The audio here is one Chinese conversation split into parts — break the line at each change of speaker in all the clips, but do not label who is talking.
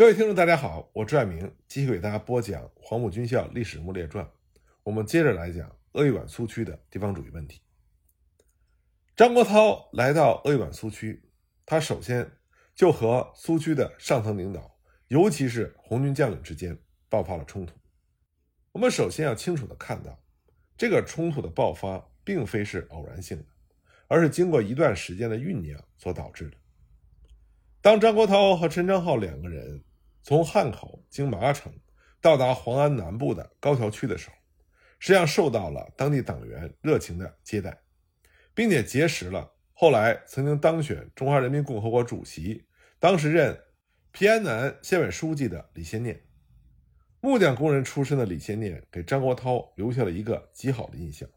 各位听众，大家好，我朱爱明继续给大家播讲《黄埔军校历史人物列传》。我们接着来讲鄂豫皖苏区的地方主义问题。张国焘来到鄂豫皖苏区，他首先就和苏区的上层领导，尤其是红军将领之间爆发了冲突。我们首先要清楚的看到，这个冲突的爆发并非是偶然性的，而是经过一段时间的酝酿所导致的。当张国焘和陈昌浩两个人从汉口经麻城到达黄安南部的高桥区的时候，实际上受到了当地党员热情的接待，并且结识了后来曾经当选中华人民共和国主席、当时任平安南县委书记的李先念。木匠工人出身的李先念给张国焘留下了一个极好的印象。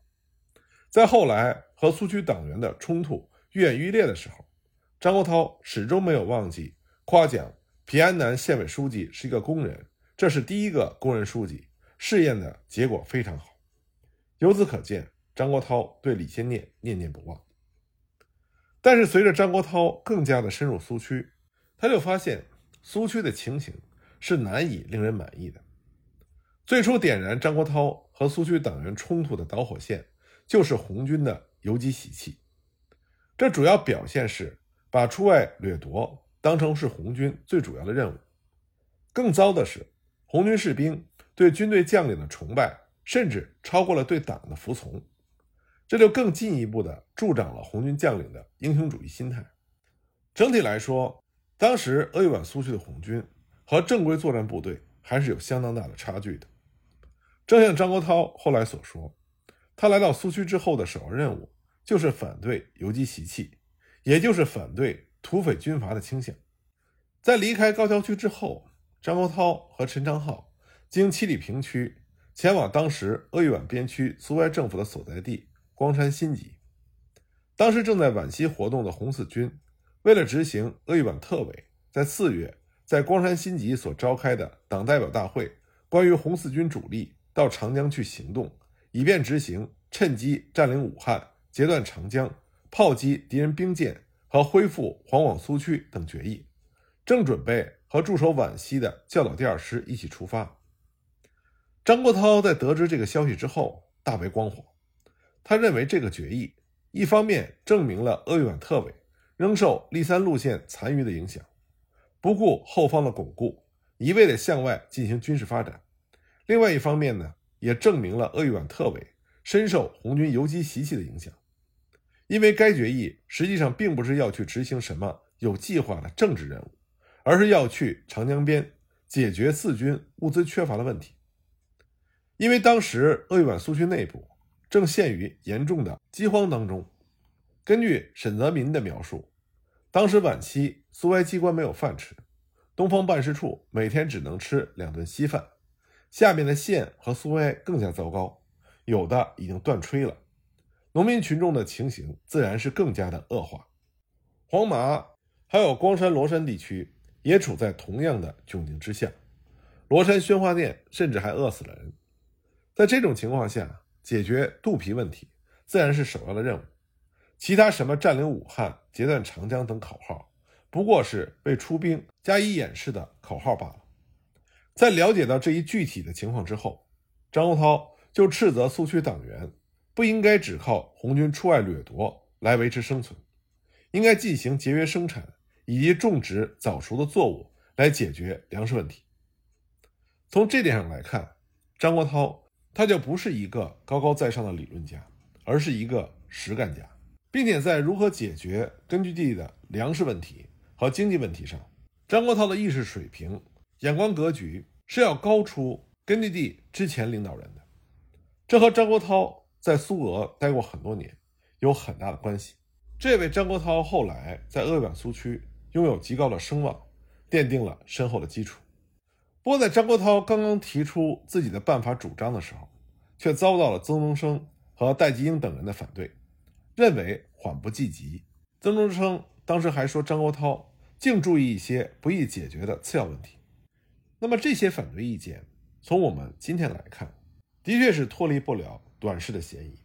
在后来和苏区党员的冲突愈演愈烈的时候，张国焘始终没有忘记夸奖平安南县委书记是一个工人，这是第一个工人书记，试验的结果非常好。由此可见，张国焘对李先念念念不忘。但是，随着张国焘更加的深入苏区，他就发现苏区的情形是难以令人满意的。最初点燃张国焘和苏区党员冲突的导火线，就是红军的游击习气。这主要表现是。把出外掠夺当成是红军最主要的任务。更糟的是，红军士兵对军队将领的崇拜，甚至超过了对党的服从，这就更进一步的助长了红军将领的英雄主义心态。整体来说，当时鄂豫皖苏区的红军和正规作战部队还是有相当大的差距的。正像张国焘后来所说，他来到苏区之后的首要任务就是反对游击习气。也就是反对土匪军阀的倾向。在离开高桥区之后，张国焘和陈昌浩经七里坪区前往当时鄂豫皖边区苏维埃政府的所在地光山新集。当时正在皖西活动的红四军，为了执行鄂豫皖特委在四月在光山新集所召开的党代表大会关于红四军主力到长江去行动，以便执行趁机占领武汉、截断长江。炮击敌人兵舰和恢复黄广苏区等决议，正准备和驻守皖西的教导第二师一起出发。张国焘在得知这个消息之后大为光火，他认为这个决议一方面证明了鄂豫皖特委仍受立三路线残余的影响，不顾后方的巩固，一味的向外进行军事发展；另外一方面呢，也证明了鄂豫皖特委深受红军游击习气的影响。因为该决议实际上并不是要去执行什么有计划的政治任务，而是要去长江边解决四军物资缺乏的问题。因为当时鄂豫皖苏区内部正陷于严重的饥荒当中。根据沈泽民的描述，当时皖西苏维埃机关没有饭吃，东方办事处每天只能吃两顿稀饭，下面的县和苏维埃更加糟糕，有的已经断炊了。农民群众的情形自然是更加的恶化，黄麻还有光山罗山地区也处在同样的窘境之下，罗山宣化店甚至还饿死了人。在这种情况下，解决肚皮问题自然是首要的任务，其他什么占领武汉、截断长江等口号，不过是为出兵加以掩饰的口号罢了。在了解到这一具体的情况之后，张国焘就斥责苏区党员。不应该只靠红军出外掠夺来维持生存，应该进行节约生产以及种植早熟的作物来解决粮食问题。从这点上来看，张国焘他就不是一个高高在上的理论家，而是一个实干家，并且在如何解决根据地的粮食问题和经济问题上，张国焘的意识水平、眼光格局是要高出根据地之前领导人的。这和张国焘。在苏俄待过很多年，有很大的关系。这位张国焘后来在鄂皖苏区拥有极高的声望，奠定了深厚的基础。不过，在张国焘刚刚提出自己的办法主张的时候，却遭到了曾中生和戴季英等人的反对，认为缓不济急。曾中生当时还说，张国焘净注意一些不易解决的次要问题。那么，这些反对意见，从我们今天来看，的确是脱离不了。短视的嫌疑，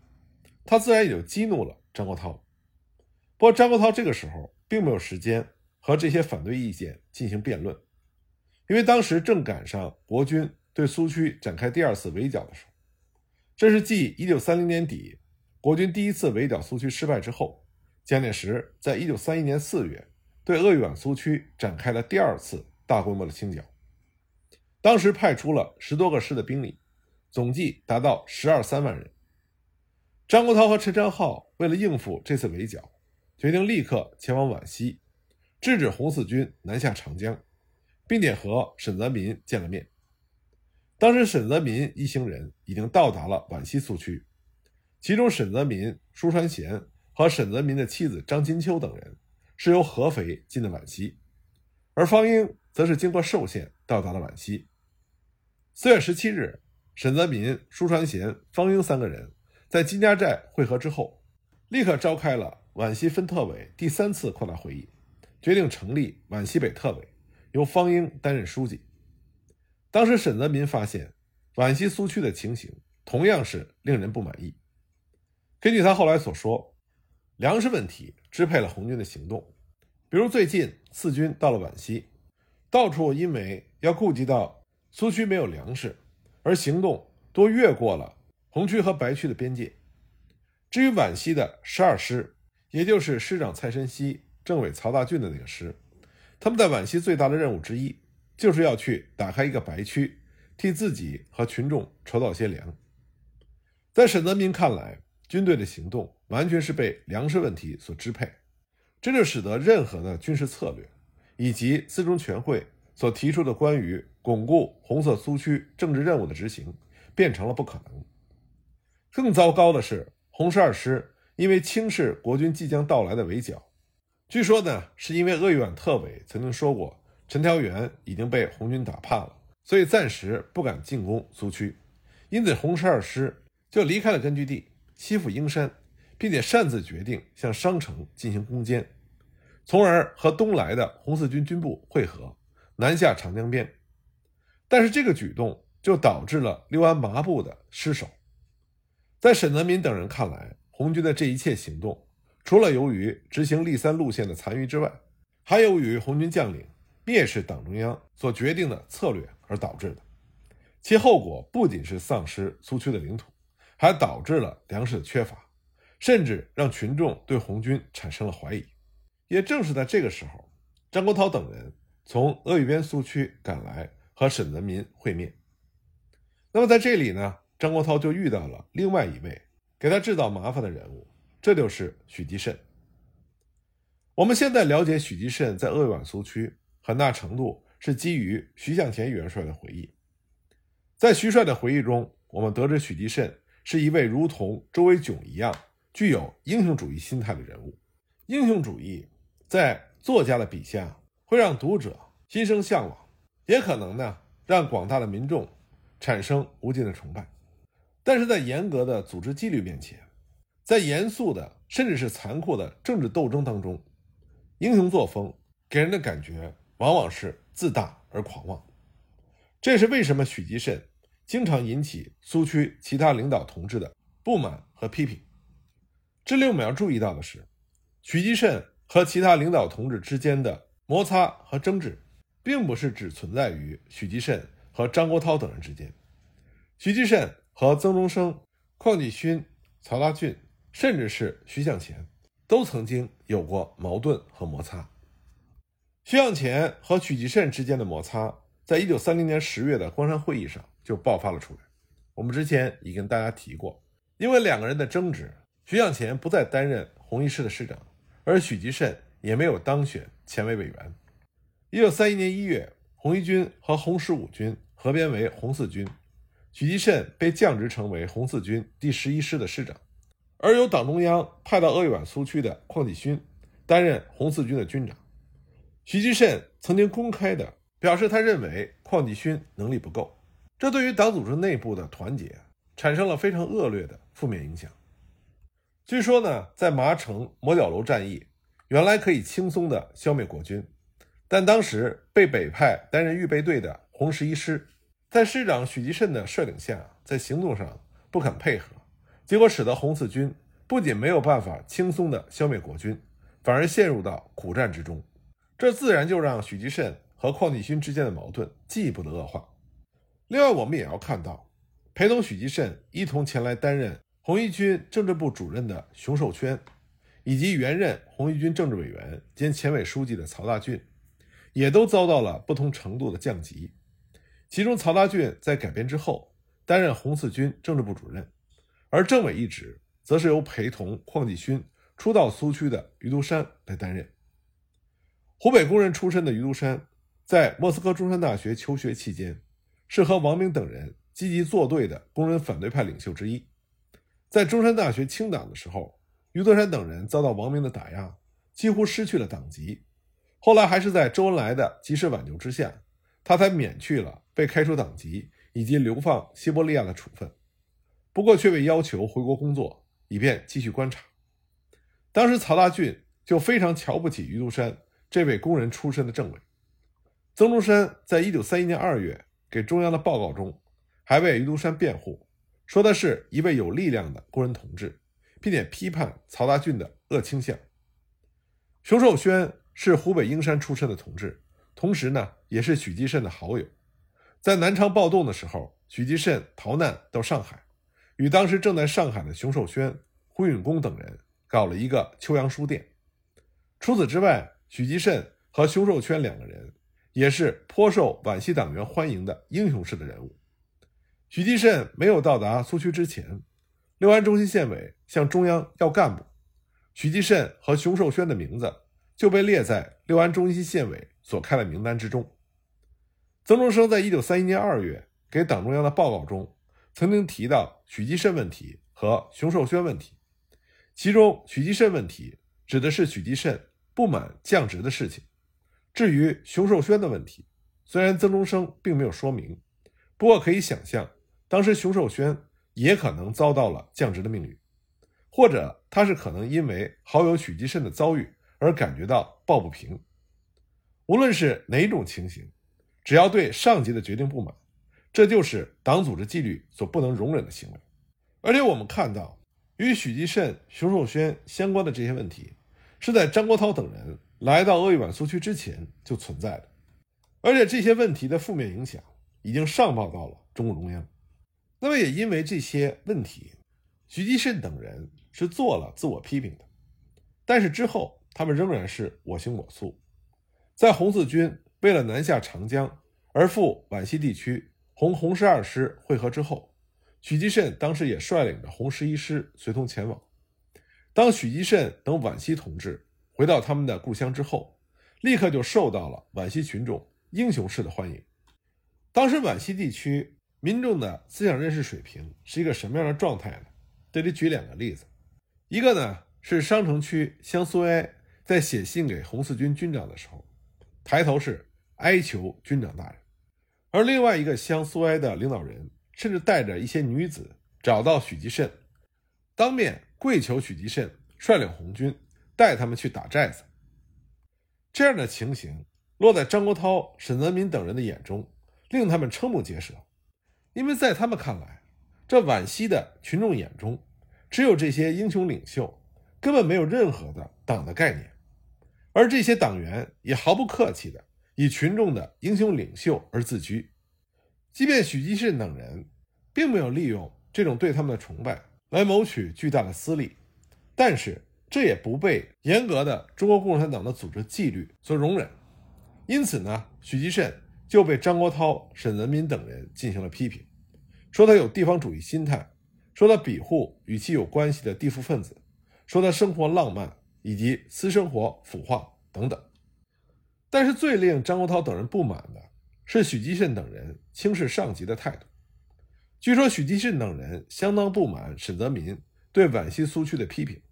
他自然也就激怒了张国焘。不过，张国焘这个时候并没有时间和这些反对意见进行辩论，因为当时正赶上国军对苏区展开第二次围剿的时候，这是继1930年底国军第一次围剿苏区失败之后，蒋介石在1931年4月对鄂豫皖苏区展开了第二次大规模的清剿。当时派出了十多个师的兵力，总计达到十二三万人。张国焘和陈昌浩为了应付这次围剿，决定立刻前往皖西，制止红四军南下长江。并且和沈泽民见了面。当时沈泽民一行人已经到达了皖西苏区，其中沈泽民、舒传贤和沈泽民的妻子张金秋等人是由合肥进的皖西，而方英则是经过寿县到达了皖西。四月十七日，沈泽民、舒传贤、方英三个人在金家寨会合之后，立刻召开了皖西分特委第三次扩大会议，决定成立皖西北特委。由方英担任书记。当时沈泽民发现皖西苏区的情形同样是令人不满意。根据他后来所说，粮食问题支配了红军的行动。比如最近四军到了皖西，到处因为要顾及到苏区没有粮食，而行动多越过了红区和白区的边界。至于皖西的十二师，也就是师长蔡申熙、政委曹大俊的那个师。他们在皖西最大的任务之一，就是要去打开一个白区，替自己和群众筹到些粮。在沈泽民看来，军队的行动完全是被粮食问题所支配，这就使得任何的军事策略，以及四中全会所提出的关于巩固红色苏区政治任务的执行，变成了不可能。更糟糕的是，红十二师因为轻视国军即将到来的围剿。据说呢，是因为鄂豫皖特委曾经说过，陈调元已经被红军打怕了，所以暂时不敢进攻苏区，因此红十二师就离开了根据地，西附英山，并且擅自决定向商城进行攻坚，从而和东来的红四军军部会合，南下长江边。但是这个举动就导致了六安麻布的失守。在沈泽民等人看来，红军的这一切行动。除了由于执行立三路线的残余之外，还由于红军将领蔑视党中央所决定的策略而导致的。其后果不仅是丧失苏区的领土，还导致了粮食的缺乏，甚至让群众对红军产生了怀疑。也正是在这个时候，张国焘等人从鄂豫边苏区赶来和沈泽民会面。那么在这里呢，张国焘就遇到了另外一位给他制造麻烦的人物。这就是许继慎。我们现在了解许继慎在鄂豫皖苏区，很大程度是基于徐向前元帅的回忆。在徐帅的回忆中，我们得知许继慎是一位如同周维炯一样具有英雄主义心态的人物。英雄主义在作家的笔下会让读者心生向往，也可能呢让广大的民众产生无尽的崇拜。但是在严格的组织纪律面前，在严肃的甚至是残酷的政治斗争当中，英雄作风给人的感觉往往是自大而狂妄。这也是为什么许继慎经常引起苏区其他领导同志的不满和批评。这里我们要注意到的是，许继慎和其他领导同志之间的摩擦和争执，并不是只存在于许继慎和张国焘等人之间。许继慎和曾中生、邝继勋、曹大俊。甚至是徐向前，都曾经有过矛盾和摩擦。徐向前和许继慎之间的摩擦，在一九三零年十月的关山会议上就爆发了出来。我们之前已跟大家提过，因为两个人的争执，徐向前不再担任红一师的师长，而许继慎也没有当选前委委员。一九三一年一月，红一军和红十五军合编为红四军，许继慎被降职成为红四军第十一师的师长。而由党中央派到鄂豫皖苏区的邝继勋担任红四军的军长，许继慎曾经公开的表示，他认为邝继勋能力不够，这对于党组织内部的团结产生了非常恶劣的负面影响。据说呢，在麻城磨角楼战役，原来可以轻松的消灭国军，但当时被北派担任预备队的红十一师，在师长许继慎的率领下，在行动上不肯配合。结果使得红四军不仅没有办法轻松地消灭国军，反而陷入到苦战之中。这自然就让许继慎和邝继勋之间的矛盾进一步的恶化。另外，我们也要看到，陪同许继慎一同前来担任红一军政治部主任的熊寿圈，以及原任红一军政治委员兼前委书记的曹大俊，也都遭到了不同程度的降级。其中，曹大俊在改编之后担任红四军政治部主任，而政委一职则是由陪同邝继勋初到苏区的余独山来担任。湖北工人出身的余独山，在莫斯科中山大学求学期间，是和王明等人积极作对的工人反对派领袖之一。在中山大学清党的时候，余独山等人遭到王明的打压，几乎失去了党籍。后来还是在周恩来的及时挽救之下。他才免去了被开除党籍以及流放西伯利亚的处分，不过却被要求回国工作，以便继续观察。当时曹大俊就非常瞧不起于独山这位工人出身的政委。曾中山在一九三一年二月给中央的报告中，还为于独山辩护，说他是一位有力量的工人同志，并且批判曹大俊的恶倾向。熊寿轩是湖北英山出身的同志。同时呢，也是许继慎的好友。在南昌暴动的时候，许继慎逃难到上海，与当时正在上海的熊寿轩、胡允恭等人搞了一个秋阳书店。除此之外，许继慎和熊寿轩两个人也是颇受皖系党员欢迎的英雄式的人物。许继慎没有到达苏区之前，六安中心县委向中央要干部，许继慎和熊寿轩的名字就被列在六安中心县委。所开的名单之中，曾中生在一九三一年二月给党中央的报告中，曾经提到许继慎问题和熊寿轩问题。其中，许继慎问题指的是许继慎不满降职的事情。至于熊寿轩的问题，虽然曾中生并没有说明，不过可以想象，当时熊寿轩也可能遭到了降职的命运，或者他是可能因为好友许继慎的遭遇而感觉到抱不平。无论是哪种情形，只要对上级的决定不满，这就是党组织纪律所不能容忍的行为。而且我们看到，与许继慎、熊寿轩相关的这些问题，是在张国焘等人来到鄂豫皖苏区之前就存在的。而且这些问题的负面影响已经上报到了中共中央。那么也因为这些问题，许继慎等人是做了自我批评的，但是之后他们仍然是我行我素。在红四军为了南下长江而赴皖西地区红红十二师会合之后，许继慎当时也率领着红十一师随同前往。当许继慎等皖西同志回到他们的故乡之后，立刻就受到了皖西群众英雄式的欢迎。当时皖西地区民众的思想认识水平是一个什么样的状态呢？这里举两个例子，一个呢是商城区湘苏埃在写信给红四军军长的时候。抬头是哀求军长大人，而另外一个乡苏埃的领导人甚至带着一些女子找到许继慎，当面跪求许继慎率领红军带他们去打寨子。这样的情形落在张国焘、沈泽民等人的眼中，令他们瞠目结舌，因为在他们看来，这皖西的群众眼中只有这些英雄领袖，根本没有任何的党的概念。而这些党员也毫不客气地以群众的英雄领袖而自居，即便许继慎等人并没有利用这种对他们的崇拜来谋取巨大的私利，但是这也不被严格的中国共产党的组织纪律所容忍。因此呢，许继慎就被张国焘、沈文民等人进行了批评，说他有地方主义心态，说他庇护与其有关系的地富分子，说他生活浪漫。以及私生活腐化等等，但是最令张国焘等人不满的是许继慎等人轻视上级的态度。据说许继慎等人相当不满沈泽民对皖西苏区的批评，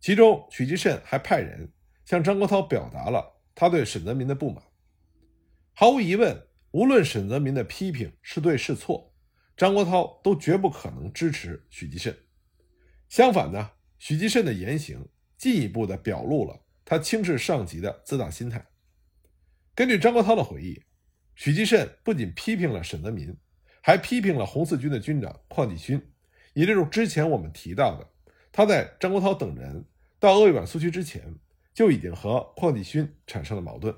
其中许继慎还派人向张国焘表达了他对沈泽民的不满。毫无疑问，无论沈泽民的批评是对是错，张国焘都绝不可能支持许继慎。相反呢，许继慎的言行。进一步的表露了他轻视上级的自大心态。根据张国焘的回忆，许继慎不仅批评了沈泽民，还批评了红四军的军长邝继勋，也就是之前我们提到的，他在张国焘等人到鄂豫皖苏区之前，就已经和邝继勋产生了矛盾。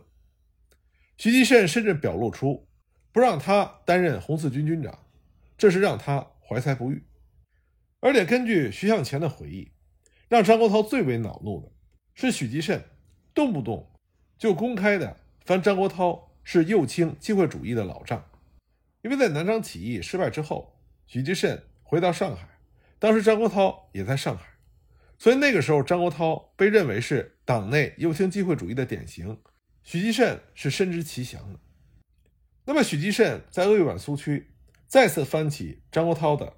徐继慎甚至表露出不让他担任红四军军长，这是让他怀才不遇。而且根据徐向前的回忆，让张国焘最为恼怒的是许继慎动不动就公开的翻张国焘是右倾机会主义的老账。因为在南昌起义失败之后，许继慎回到上海，当时张国焘也在上海，所以那个时候张国焘被认为是党内右倾机会主义的典型。许继慎是深知其详的。那么许继慎在鄂豫皖苏区再次翻起张国焘的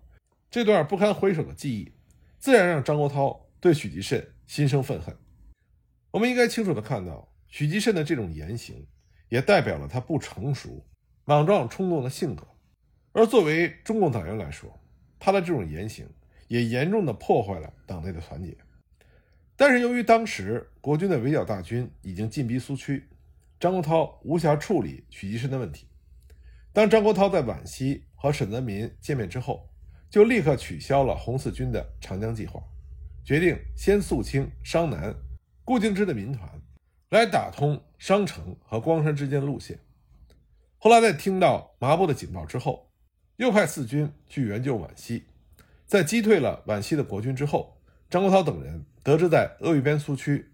这段不堪回首的记忆，自然让张国焘对许继慎心生愤恨。我们应该清楚的看到，许继慎的这种言行，也代表了他不成熟、莽撞冲动的性格。而作为中共党员来说，他的这种言行也严重的破坏了党内的团结。但是由于当时国军的围剿大军已经进逼苏区。张国焘无暇处理许继慎的问题。当张国焘在皖西和沈泽民见面之后，就立刻取消了红四军的长江计划，决定先肃清商南、顾敬之的民团，来打通商城和光山之间的路线。后来在听到麻布的警报之后，又派四军去援救皖西。在击退了皖西的国军之后，张国焘等人得知在鄂豫边苏区，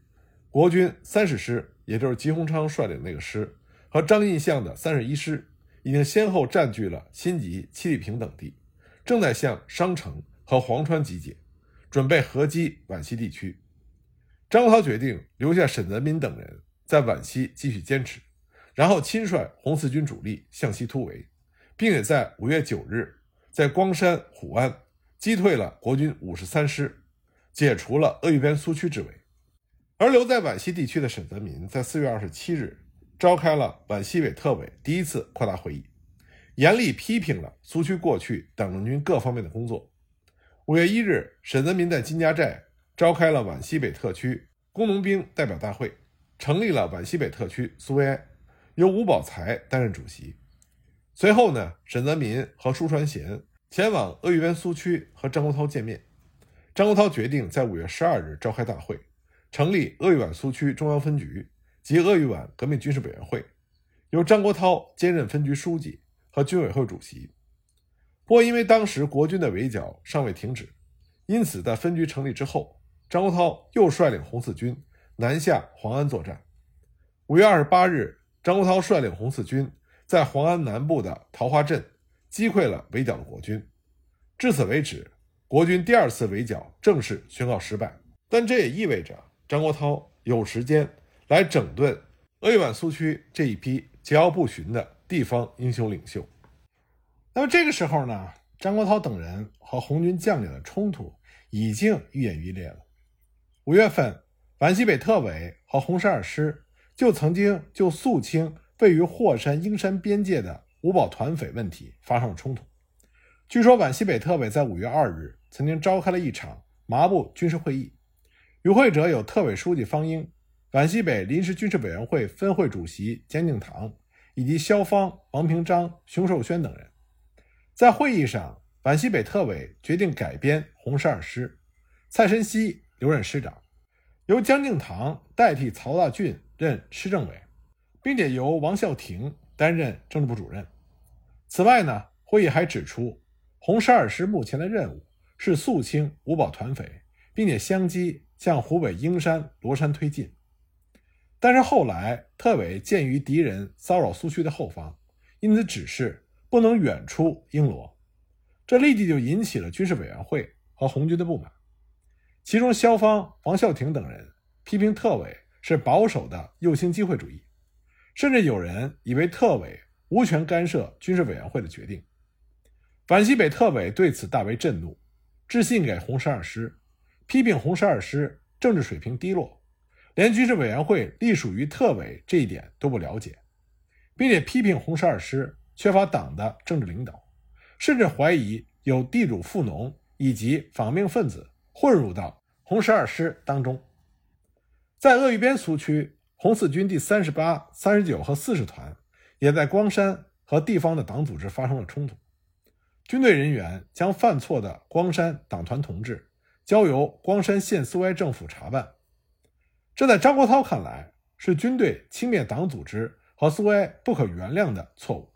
国军三十师。也就是吉鸿昌率领那个师和张印象的三十一师，已经先后占据了新集、七里坪等地，正在向商城和黄川集结，准备合击皖西地区。张国焘决定留下沈泽民等人在皖西继续坚持，然后亲率红四军主力向西突围，并且在五月九日在光山、虎安击退了国军五十三师，解除了鄂豫边苏区之围。而留在皖西地区的沈泽民在四月二十七日召开了皖西委特委第一次扩大会议，严厉批评了苏区过去党政军各方面的工作。五月一日，沈泽民在金家寨召开了皖西北特区工农兵代表大会，成立了皖西北特区苏维埃，由吴宝才担任主席。随后呢，沈泽民和舒传贤前往鄂豫皖苏区和张国焘见面。张国焘决定在五月十二日召开大会。成立鄂豫皖苏区中央分局及鄂豫皖革命军事委员会，由张国焘兼任分局书记和军委会主席。不过，因为当时国军的围剿尚未停止，因此在分局成立之后，张国焘又率领红四军南下黄安作战。五月二十八日，张国焘率领红四军在黄安南部的桃花镇击溃了围剿的国军。至此为止，国军第二次围剿正式宣告失败。但这也意味着。张国焘有时间来整顿鄂豫皖苏区这一批桀骜不驯的地方英雄领袖。那么这个时候呢，张国焘等人和红军将领的冲突已经愈演愈烈了。五月份，皖西北特委和红十二师就曾经就肃清位于霍山英山边界的五保团匪问题发生了冲突。据说皖西北特委在五月二日曾经召开了一场麻布军事会议。与会者有特委书记方英、皖西北临时军事委员会分会主席江敬堂，以及萧芳、王平章、熊寿轩等人。在会议上，皖西北特委决定改编红十二师，蔡申熙留任师长，由江敬堂代替曹大俊任师政委，并且由王孝廷担任政治部主任。此外呢，会议还指出，红十二师目前的任务是肃清五保团匪，并且相机。向湖北英山、罗山推进，但是后来特委鉴于敌人骚扰苏区的后方，因此指示不能远出英罗，这立即就引起了军事委员会和红军的不满。其中，萧芳、王孝廷等人批评特委是保守的右倾机会主义，甚至有人以为特委无权干涉军事委员会的决定。皖西北特委对此大为震怒，致信给红十二师。批评红十二师政治水平低落，连军事委员会隶属于特委这一点都不了解，并且批评红十二师缺乏党的政治领导，甚至怀疑有地主富农以及反命分子混入到红十二师当中。在鄂豫边苏区，红四军第三十八、三十九和四十团也在光山和地方的党组织发生了冲突，军队人员将犯错的光山党团同志。交由光山县苏维埃政府查办，这在张国焘看来是军队轻蔑党组织和苏维埃不可原谅的错误。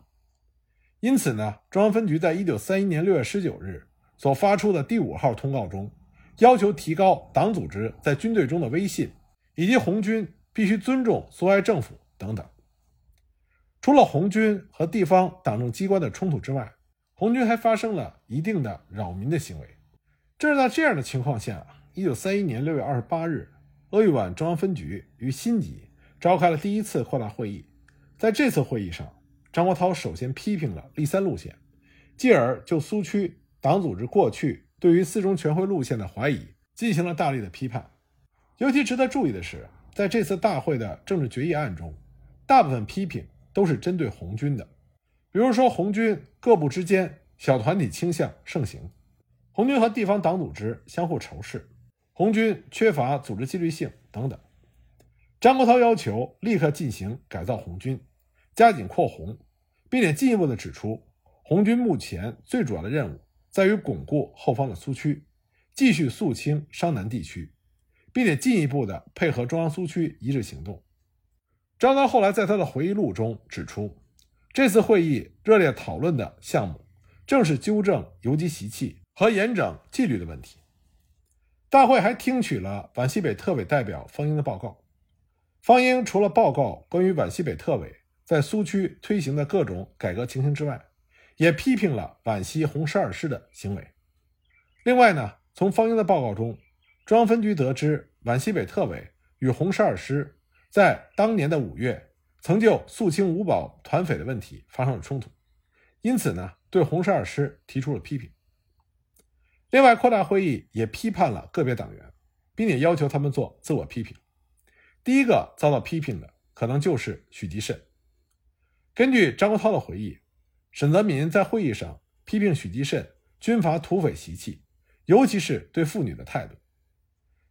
因此呢，中央分局在一九三一年六月十九日所发出的第五号通告中，要求提高党组织在军队中的威信，以及红军必须尊重苏维埃政府等等。除了红军和地方党政机关的冲突之外，红军还发生了一定的扰民的行为。正是在这样的情况下，一九三一年六月二十八日，鄂豫皖中央分局于新集召开了第一次扩大会议。在这次会议上，张国焘首先批评了立三路线，继而就苏区党组织过去对于四中全会路线的怀疑进行了大力的批判。尤其值得注意的是，在这次大会的政治决议案中，大部分批评都是针对红军的，比如说红军各部之间小团体倾向盛行，红军和地方党组织相互仇视，红军缺乏组织纪律性等等。张国焘要求立刻进行改造红军。加紧扩红，并且进一步的指出，红军目前最主要的任务在于巩固后方的苏区，继续肃清商南地区，并且进一步的配合中央苏区一致行动。张刚后来在他的回忆录中指出，这次会议热烈讨论的项目正是纠正游击习气和严整纪律的问题。大会还听取了皖西北特委代表方英的报告。方英除了报告关于皖西北特委。在苏区推行的各种改革情形之外，也批评了皖西红十二师的行为。另外呢，从方英的报告中，中央分局得知皖西北特委与红十二师在当年的五月曾就肃清五保团匪的问题发生了冲突，因此呢，对红十二师提出了批评。另外，扩大会议也批判了个别党员，并且要求他们做自我批评。第一个遭到批评的可能就是许吉慎。根据张国焘的回忆，沈泽民在会议上批评许继慎军阀土匪习气，尤其是对妇女的态度。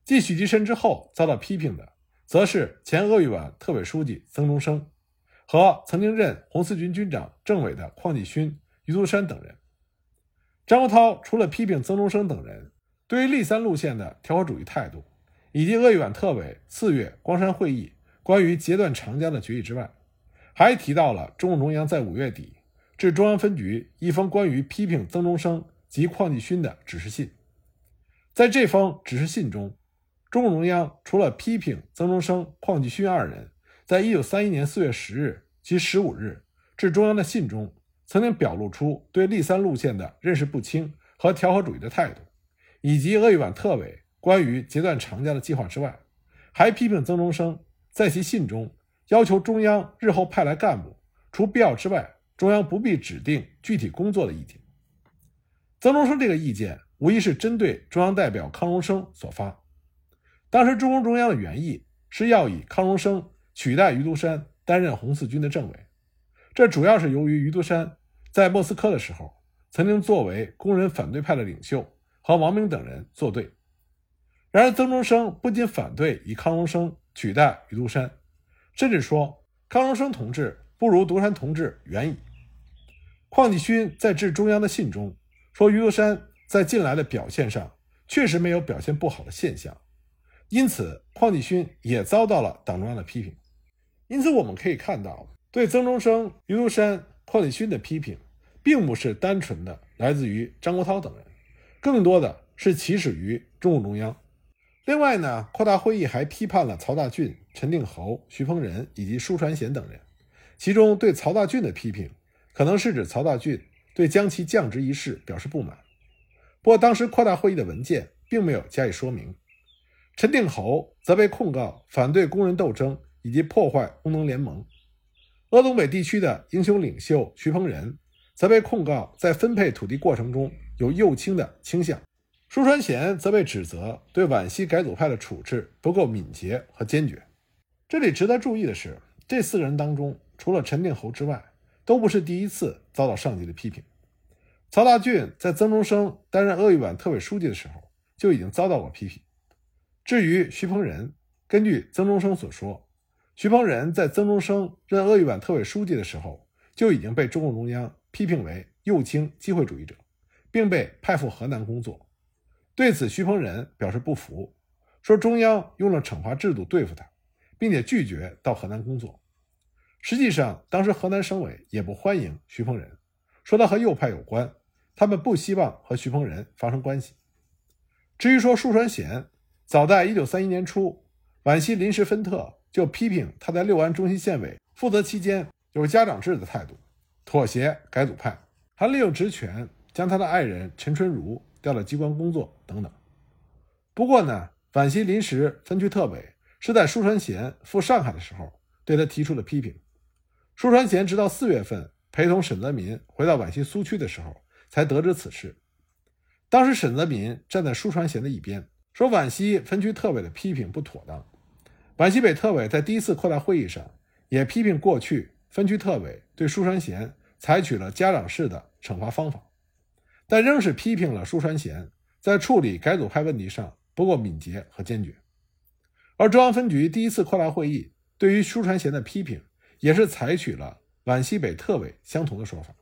继许继慎之后遭到批评的，则是前鄂豫皖特委书记曾中生和曾经任红四军军长、政委的邝继勋、余独山等人。张国焘除了批评曾中生等人对于立三路线的调和主义态度，以及鄂豫皖特委四月光山会议关于截断长江的决议之外，还提到了中共中央在五月底致中央分局一封关于批评曾中生及邝继勋的指示信。在这封指示信中，中共中央除了批评曾中生、邝继勋二人在一九三一年四月十日及十五日致中央的信中曾经表露出对立三路线的认识不清和调和主义的态度，以及鄂豫皖特委关于截断长江的计划之外，还批评曾中生在其信中。要求中央日后派来干部，除必要之外，中央不必指定具体工作的意见。曾中生这个意见无疑是针对中央代表康荣生所发。当时中共中央的原意是要以康荣生取代于都山担任红四军的政委，这主要是由于于都山在莫斯科的时候曾经作为工人反对派的领袖和王明等人作对。然而曾中生不仅反对以康荣生取代于都山。甚至说，康荣生同志不如独山同志远矣。邝继勋在致中央的信中说，余独山在近来的表现上确实没有表现不好的现象，因此邝继勋也遭到了党中央的批评。因此，我们可以看到，对曾中生、余独山、邝继勋的批评，并不是单纯的来自于张国焘等人，更多的是起始于中共中央。另外呢，扩大会议还批判了曹大俊、陈定侯、徐鹏仁以及舒传贤等人。其中对曹大俊的批评，可能是指曹大俊对将其降职一事表示不满。不过当时扩大会议的文件并没有加以说明。陈定侯则被控告反对工人斗争以及破坏工农联盟。鄂东北地区的英雄领袖徐鹏仁则被控告在分配土地过程中有右倾的倾向。舒传贤则被指责对皖西改组派的处置不够敏捷和坚决。这里值得注意的是，这四个人当中，除了陈定侯之外，都不是第一次遭到上级的批评。曹大俊在曾中生担任鄂豫皖特委书记的时候就已经遭到过批评。至于徐鹏仁，根据曾中生所说，徐鹏仁在曾中生任鄂豫皖特委书记的时候就已经被中共中央批评为右倾机会主义者，并被派赴河南工作。对此，徐鹏仁表示不服，说中央用了惩罚制度对付他，并且拒绝到河南工作。实际上，当时河南省委也不欢迎徐鹏仁，说他和右派有关，他们不希望和徐鹏仁发生关系。至于说舒传贤，早在1931年初，皖西临时分特就批评他在六安中心县委负责期间有家长制的态度，妥协改组派，还利用职权将他的爱人陈春如调到机关工作等等。不过呢，皖西临时分区特委是在舒传贤赴上海的时候对他提出了批评。舒传贤直到四月份陪同沈泽民回到皖西苏区的时候，才得知此事。当时沈泽民站在舒传贤的一边，说皖西分区特委的批评不妥当。皖西北特委在第一次扩大会议上也批评过去分区特委对舒传贤采取了家长式的惩罚方法，但仍是批评了舒传贤在处理改组派问题上不够敏捷和坚决。而中央分局第一次扩大会议对于舒传贤的批评。也是采取了皖西北特委相同的说法。